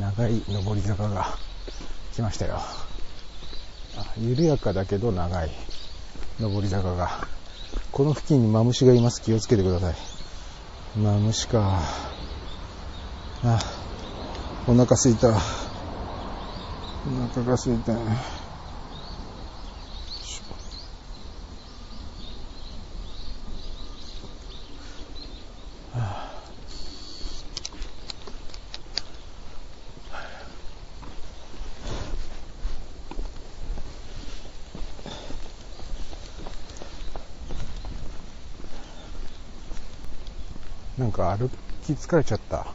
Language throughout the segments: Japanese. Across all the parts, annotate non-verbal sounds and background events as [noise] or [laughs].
長い上り坂が来ましたよ。緩やかだけど長い上り坂が。この付近にマムシがいます。気をつけてください。マムシか。あ、お腹すいた。お腹がすいた。なんか歩き疲れちゃった。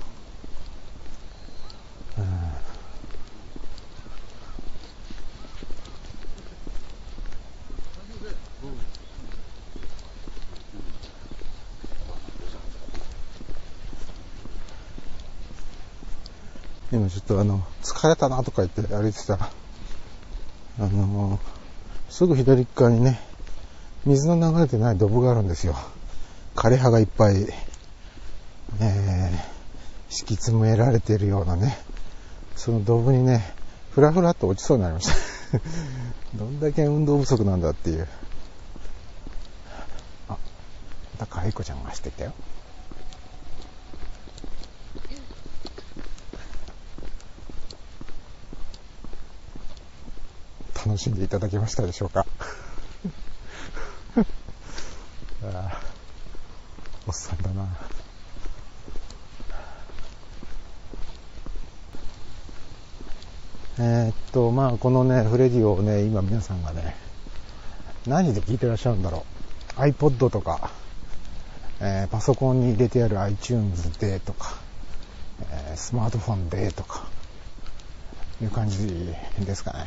今ちょっとあの、疲れたなとか言って歩いてたら、あのすぐ左側にね、水の流れてないドブがあるんですよ。枯葉がいっぱいえー、敷き詰められているようなね、そのドブにね、ふらふらっと落ちそうになりました。[laughs] どんだけ運動不足なんだっていう。あ、またかいこちゃんが走ってきたよ。楽しんでいただけましたでしょうか [laughs] あおっさんだな。えー、っと、まあ、このね、フレディをね、今皆さんがね、何で聞いてらっしゃるんだろう。iPod とか、えー、パソコンに入れてある iTunes でとか、えー、スマートフォンでとか、いう感じですかね。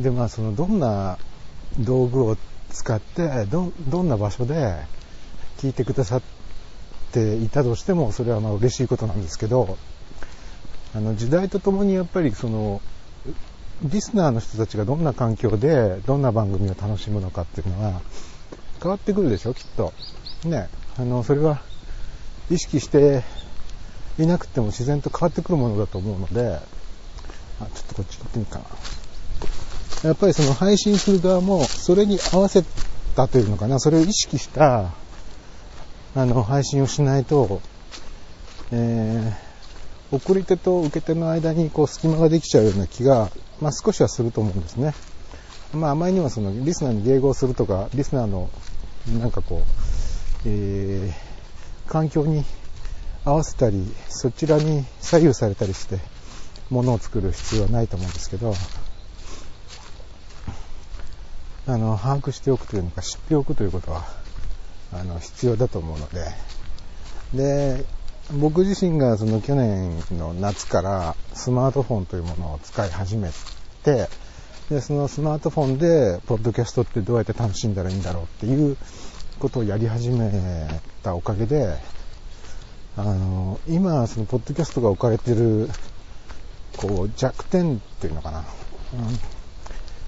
で、まあ、その、どんな道具を使って、ど、どんな場所で聞いてくださっていたとしても、それはまあ嬉しいことなんですけど、あの時代とともにやっぱりそのリスナーの人たちがどんな環境でどんな番組を楽しむのかっていうのは変わってくるでしょきっと。ね。あのそれは意識していなくても自然と変わってくるものだと思うのであちょっとこっち行ってみるかな。やっぱりその配信する側もそれに合わせたというのかな。それを意識したあの配信をしないとえー送り手と受け手の間にこう隙間ができちゃうような気が、まあ、少しはすると思うんですね。まあ、あまりにもそのリスナーに迎合するとか、リスナーのなんかこう、えー、環境に合わせたり、そちらに左右されたりして、ものを作る必要はないと思うんですけど、あの、把握しておくというのか、知っておくということは、あの、必要だと思うので、で、僕自身がその去年の夏からスマートフォンというものを使い始めて、で、そのスマートフォンで、ポッドキャストってどうやって楽しんだらいいんだろうっていうことをやり始めたおかげで、あの、今、そのポッドキャストが置かれてる、こう、弱点っていうのかな、うん、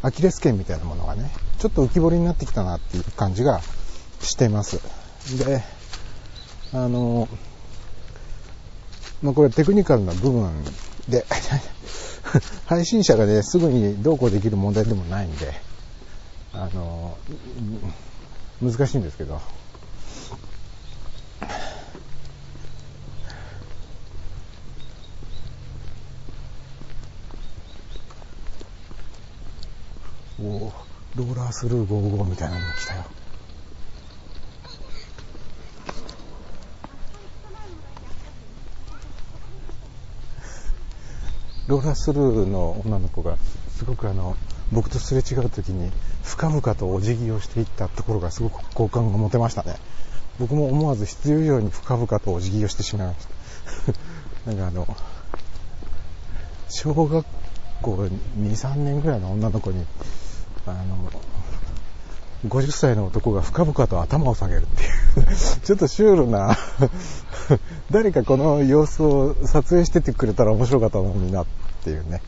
アキレス腱みたいなものがね、ちょっと浮き彫りになってきたなっていう感じがしてます。で、あの、まあ、これテクニカルな部分で [laughs] 配信者がね、すぐにどうこうできる問題でもないんで、あの、難しいんですけど、おローラースルー55みたいなのが来たよ。ローラースルーの女の子がすごくあの僕とすれ違う時に深々とお辞儀をしていったところがすごく好感が持てましたね。僕も思わず必要以上に深々とお辞儀をしてしまいました。[laughs] なんかあの小学校23年ぐらいの女の子にあの50歳の男が深々と頭を下げるっていう [laughs] ちょっとシュールな [laughs] 誰かこの様子を撮影しててくれたら面白かったのになっていうね。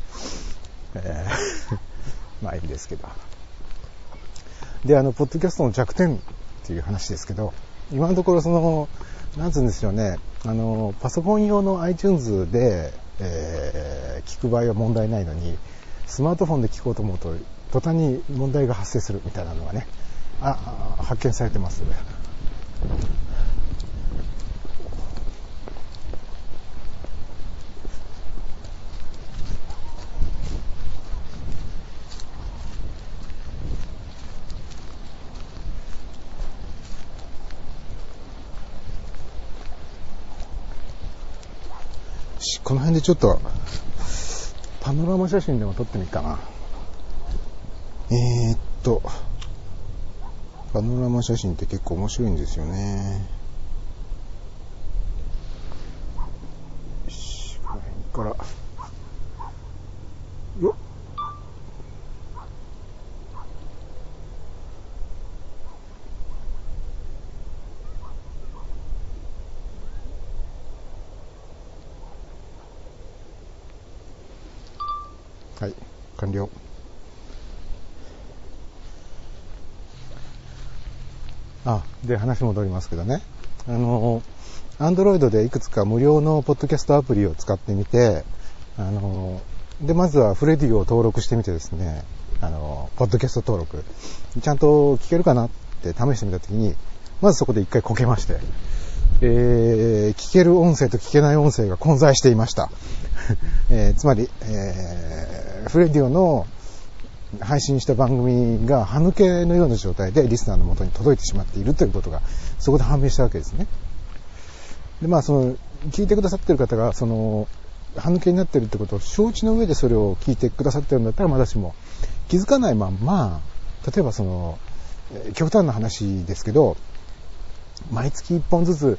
え、[laughs] まあいいんですけど。で、あの、ポッドキャストの弱点っていう話ですけど、今のところその、なんつうんですよね、あの、パソコン用の iTunes で、えー、聞く場合は問題ないのに、スマートフォンで聞こうと思うと、途端に問題が発生するみたいなのがね、あ、発見されてます。この辺でちょっと、パノラマ写真でも撮ってみっかな。えー、っと、パノラマ写真って結構面白いんですよね。よし、この辺から、よっ。はい、完了。あ、で、話戻りますけどね。あの、アンドロイドでいくつか無料のポッドキャストアプリを使ってみて、あの、で、まずはフレディを登録してみてですね、あの、ポッドキャスト登録、ちゃんと聞けるかなって試してみたときに、まずそこで一回こけまして、えー、聞ける音声と聞けない音声が混在していました。えー、つまり、えー、フレディオの配信した番組が歯抜けのような状態でリスナーの元に届いてしまっているということがそこで判明したわけですね。で、まあその、聞いてくださってる方が、その、歯抜けになってるってことを承知の上でそれを聞いてくださってるんだったらまだしも気づかないまんま、例えばその、極端な話ですけど、毎月1本ずつ、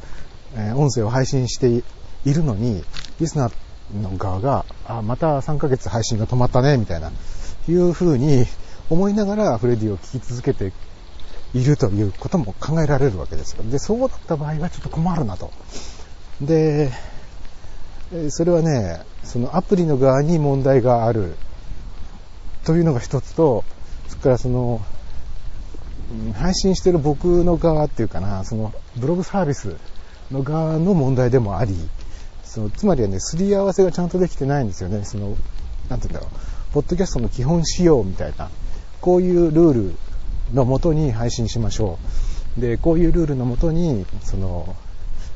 え音声を配信しているのに、リスナーの側が、あ、また3ヶ月配信が止まったね、みたいな、いうふうに思いながらフレディを聞き続けているということも考えられるわけですよ。で、そうだった場合はちょっと困るなと。で、それはね、そのアプリの側に問題があるというのが一つと、それからその、配信してる僕の側っていうかな、そのブログサービスの側の問題でもあり、そのつまりはね、すり合わせがちゃんとできてないんですよね。その、なんて言うんだろう。ポッドキャストの基本仕様みたいな、こういうルールのもとに配信しましょう。で、こういうルールのもとに、その、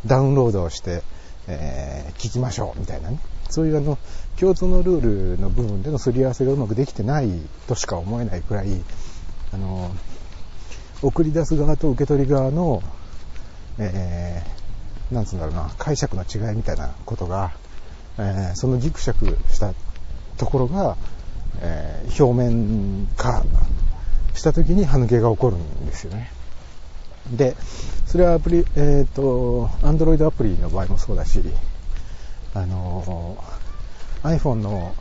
ダウンロードをして、えー、聞きましょう、みたいなね。そういうあの、共通のルールの部分でのすり合わせがうまくできてないとしか思えないくらい、あの、送り出す側と受け取り側の、えー、なんつうんだろうな、解釈の違いみたいなことが、えー、そのギクシャクしたところが、えー、表面化した時に歯抜けが起こるんですよね。で、それはアプリ、えっ、ー、と、Android アプリの場合もそうだし、あの、iPhone の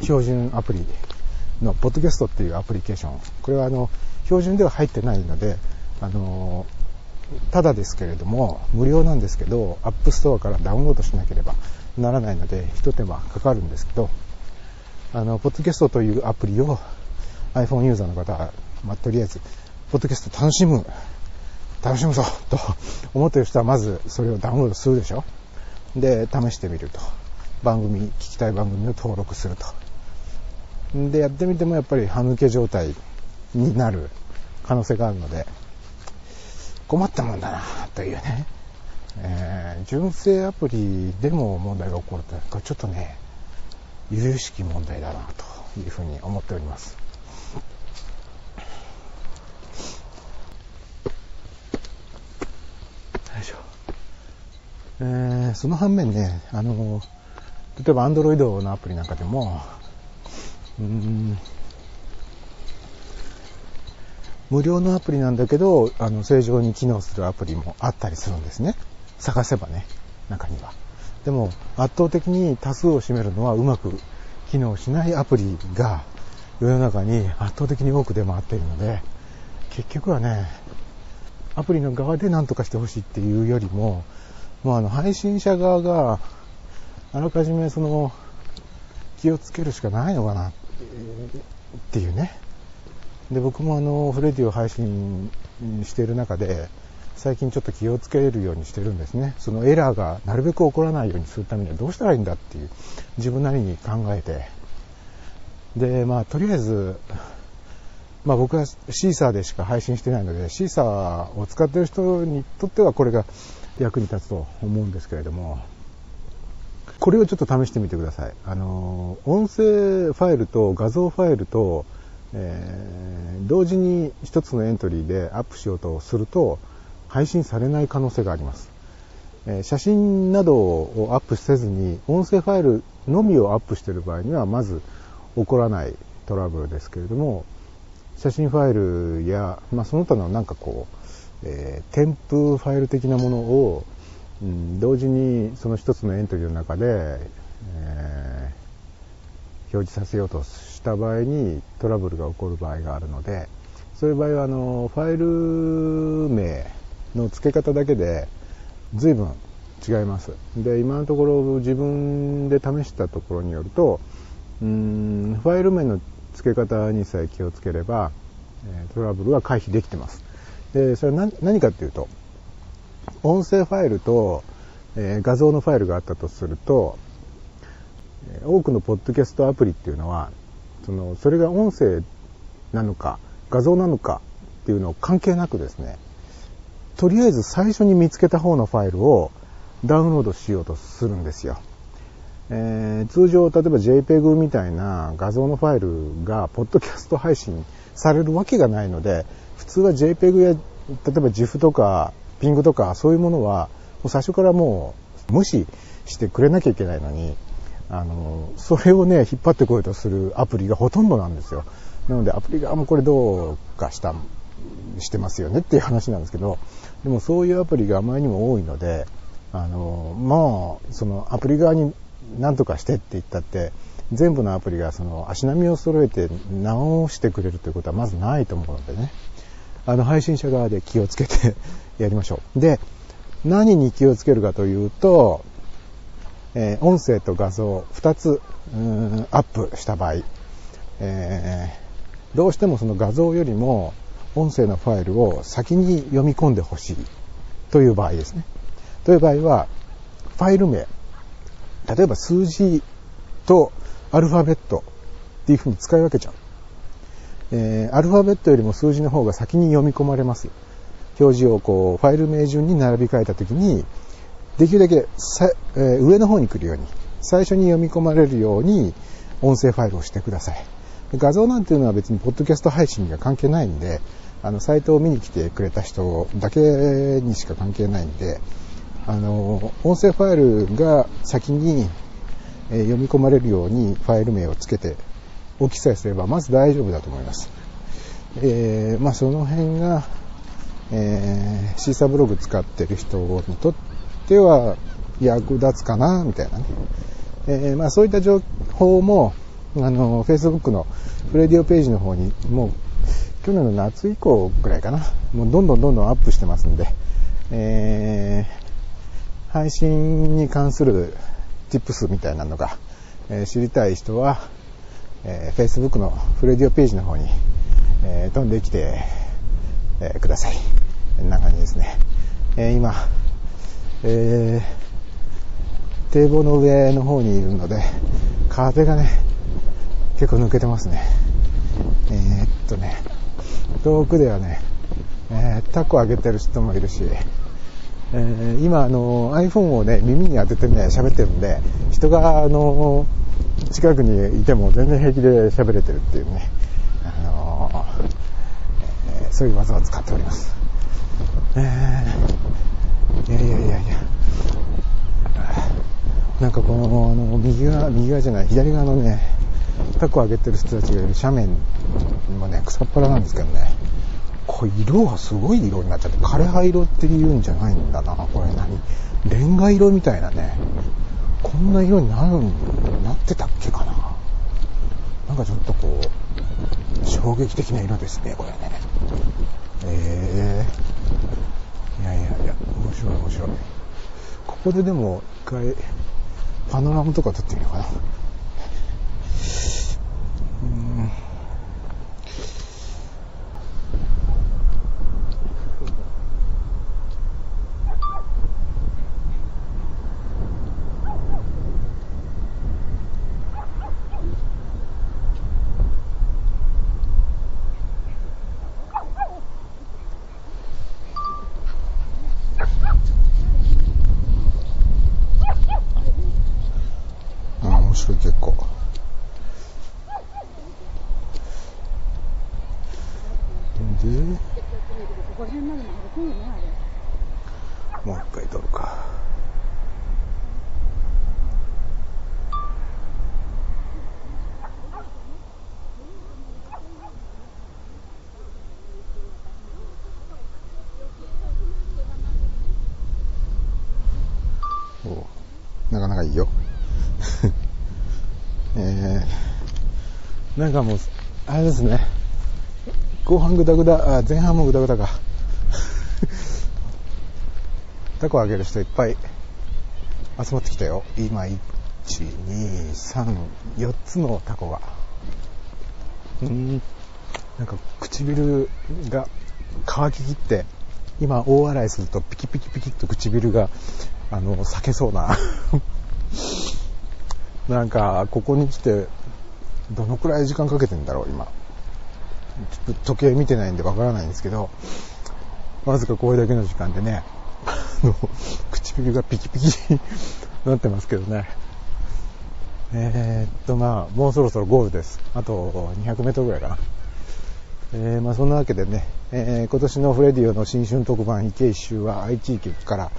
標準アプリの、ポッドキャストっていうアプリケーション、これはあの、標準では入ってないので、あの、ただですけれども、無料なんですけど、App Store からダウンロードしなければならないので、一手間かかるんですけど、あの、ポッドキャストというアプリを iPhone ユーザーの方は、まあ、とりあえず、ポッドキャスト楽しむ、楽しむぞと思ってる人はまずそれをダウンロードするでしょ。で、試してみると。番組、聞きたい番組を登録すると。で、やってみてもやっぱり歯抜け状態になる可能性があるので、困ったもんだなというね、えー、純正アプリでも問題が起こると、これちょっとね、由々しき問題だなというふうに思っております。よいしょ。えー、その反面ね、あの、例えば Android のアプリなんかでも、うん、無料のアプリなんだけど、あの、正常に機能するアプリもあったりするんですね。探せばね、中には。でも、圧倒的に多数を占めるのはうまく機能しないアプリが世の中に圧倒的に多く出回っているので、結局はね、アプリの側で何とかしてほしいっていうよりも、もうあの、配信者側が、あらかじめその、気をつけるしかないのかなっていうね。で、僕もあの、フレディを配信している中で、最近ちょっと気をつけるようにしてるんですね。そのエラーがなるべく起こらないようにするためにはどうしたらいいんだっていう自分なりに考えて、で、まあとりあえず、まあ僕はシーサーでしか配信してないので、シーサーを使ってる人にとってはこれが役に立つと思うんですけれども、これをちょっと試してみてください。あの、音声ファイルと画像ファイルと、えー、同時に一つのエントリーでアップしようとすると、配信されない可能性があります。え、写真などをアップせずに、音声ファイルのみをアップしている場合には、まず起こらないトラブルですけれども、写真ファイルや、まあ、その他のなんかこう、えー、添付ファイル的なものを、うん、同時にその一つのエントリーの中で、えー、表示させようとした場合にトラブルが起こる場合があるので、そういう場合はあのファイル名の付け方だけで随分違います。で、今のところ自分で試したところによると、うんファイル名の付け方にさえ気をつければ、トラブルは回避できてます。で、それは何かっていうと、音声ファイルと、え、画像のファイルがあったとすると、多くのポッドキャストアプリっていうのは、その、それが音声なのか、画像なのかっていうのを関係なくですね、とりあえず最初に見つけた方のファイルをダウンロードしようとするんですよ。えー、通常、例えば JPEG みたいな画像のファイルが、ポッドキャスト配信されるわけがないので、普通は JPEG や、例えば GIF とか、ピングとか、そういうものは、もう最初からもう、無視してくれなきゃいけないのに、あの、それをね、引っ張ってこようとするアプリがほとんどなんですよ。なので、アプリ側もこれどうかした、してますよねっていう話なんですけど、でもそういうアプリがあまりにも多いので、あの、まあ、そのアプリ側に何とかしてって言ったって、全部のアプリがその足並みを揃えて直してくれるということはまずないと思うのでね。あの配信者側で気をつけて [laughs] やりましょう。で、何に気をつけるかというと、えー、音声と画像2つアップした場合、えー、どうしてもその画像よりも音声のファイルを先に読み込んでほしいという場合ですね。という場合は、ファイル名、例えば数字とアルファベットっていうふうに使い分けちゃう。えー、アルファベットよりも数字の方が先に読み込まれます。表示をこう、ファイル名順に並び替えたときに、できるだけさ、えー、上の方に来るように、最初に読み込まれるように、音声ファイルをしてください。画像なんていうのは別にポッドキャスト配信には関係ないんで、あの、サイトを見に来てくれた人だけにしか関係ないんで、あの、音声ファイルが先に、え、読み込まれるようにファイル名をつけておきさえすれば、まず大丈夫だと思います。えー、まあその辺が、えー、シーサーブログ使ってる人にとっては役立つかな、みたいなね。えー、まあそういった情報も、あの、Facebook のフレディオページの方に、もう、去年の夏以降くらいかな。もうどんどんどんどんアップしてますんで、えー、配信に関する tips みたいなのが、えー、知りたい人は、えー、Facebook のフレディオページの方に、えー、飛んできて、えー、ください。こんな感じですね。えー、今、えー、堤防の上の方にいるので、風がね、結構抜けてますね。えー、っとね、遠くではね、えー、タコあげてる人もいるし、えー、今、あの、iPhone をね、耳に当ててね、喋ってるんで、人が、あの、近くにいても全然平気で喋れてるっていうね、あのー、そういう技を使っております。えー、いやいやいやいや、なんかこの、あの、右側、右側じゃない、左側のね、タコ上げてる人たちがいる斜面もね、草っぱらなんですけどね、これ色がすごい色になっちゃって、枯葉色って言うんじゃないんだな、これ何レンガ色みたいなね、こんな色になる、なってたっけかな。なんかちょっとこう、衝撃的な色ですね、これね。えー、いやいやいや、面白い面白い。ここででも一回、パノラマとか撮ってみようかな。Mm-hmm. なんかもう、あれですね。後半グダグダ、あ前半もグダグダか。[laughs] タコあげる人いっぱい集まってきたよ。今、1、2、3、4つのタコが。うん、なんか唇が乾ききって、今大笑いするとピキピキピキっと唇が、あの、裂けそうな。[laughs] なんか、ここに来て、どのくらい時間かけてんだろう、今。時計見てないんでわからないんですけど、わずかこれだけの時間でね、あの、[laughs] 唇がピキピキになってますけどね。えー、っと、まあ、もうそろそろゴールです。あと200メートルぐらいかな。えー、まあ、そんなわけでね、えー、今年のフレディオの新春特番池一周は愛知県から、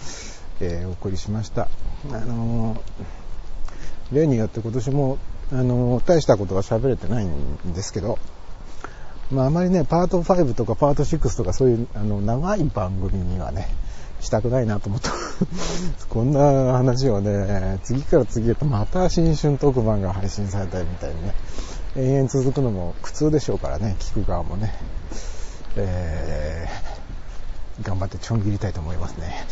え、お送りしました。あの例によって今年も、あの大したことは喋れてないんですけど、まあ、あまりね、パート5とかパート6とかそういうあの長い番組にはね、したくないなと思った。[laughs] こんな話をね、次から次へとまた新春特番が配信されたりみたいにね、延々続くのも苦痛でしょうからね、聞く側もね、えー、頑張ってちょん切りたいと思いますね。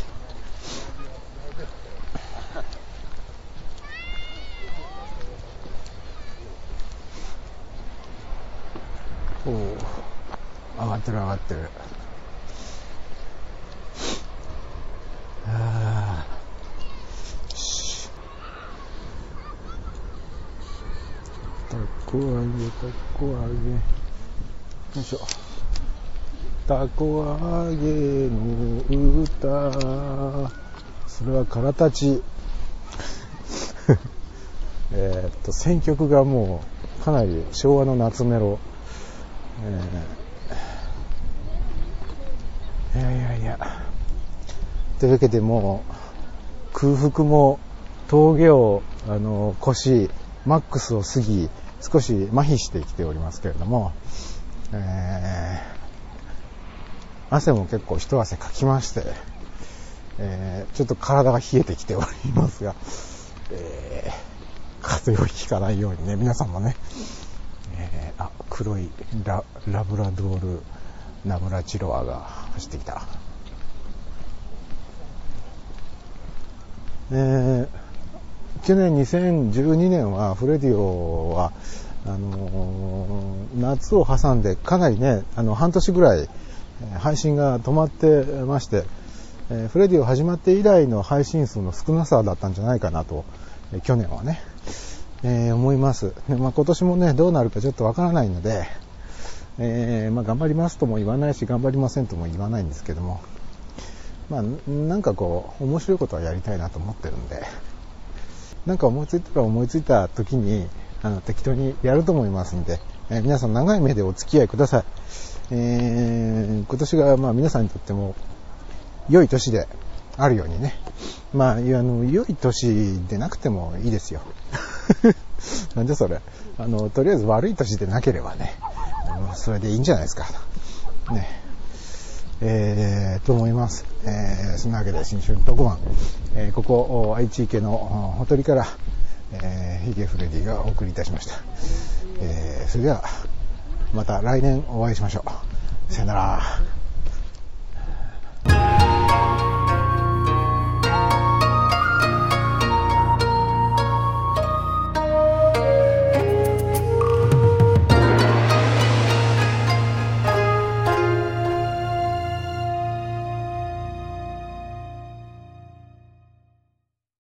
おお上がってる上がってる。ああたこ揚げたこ揚げよいしょたこ揚げの歌。それはからたち。[laughs] えっと選曲がもうかなり昭和の夏メロ。いやいやいや。というわけでもう、空腹も峠を、あの、越し、マックスを過ぎ、少し麻痺してきておりますけれども、えー、汗も結構一汗かきまして、えー、ちょっと体が冷えてきておりますが、えー、風邪をひかないようにね、皆さんもね、黒いララブラドールナブラチロワが走ってきた。えー、去年2012年はフレディオはあのー、夏を挟んでかなりねあの半年ぐらい配信が止まってまして、えー、フレディオ始まって以来の配信数の少なさだったんじゃないかなと、え去年はね、えー、思います。まあ、今年もね、どうなるかちょっとわからないので、えー、まあ、頑張りますとも言わないし、頑張りませんとも言わないんですけども、まあ、なんかこう、面白いことはやりたいなと思ってるんで、なんか思いついたら思いついた時に、あの、適当にやると思いますんで、えー、皆さん長い目でお付き合いください。えー、今年がまあ皆さんにとっても良い年であるようにね、まあ、あの、良い年でなくてもいいですよ。[laughs] なんでそれ。あの、とりあえず悪い年でなければね、それでいいんじゃないですか。ね。えー、と思います。えー、そんなわけで新春特番、えー、ここ、愛知池のほとりから、えー、ヒゲフレディがお送りいたしました。えー、それでは、また来年お会いしましょう。さよなら。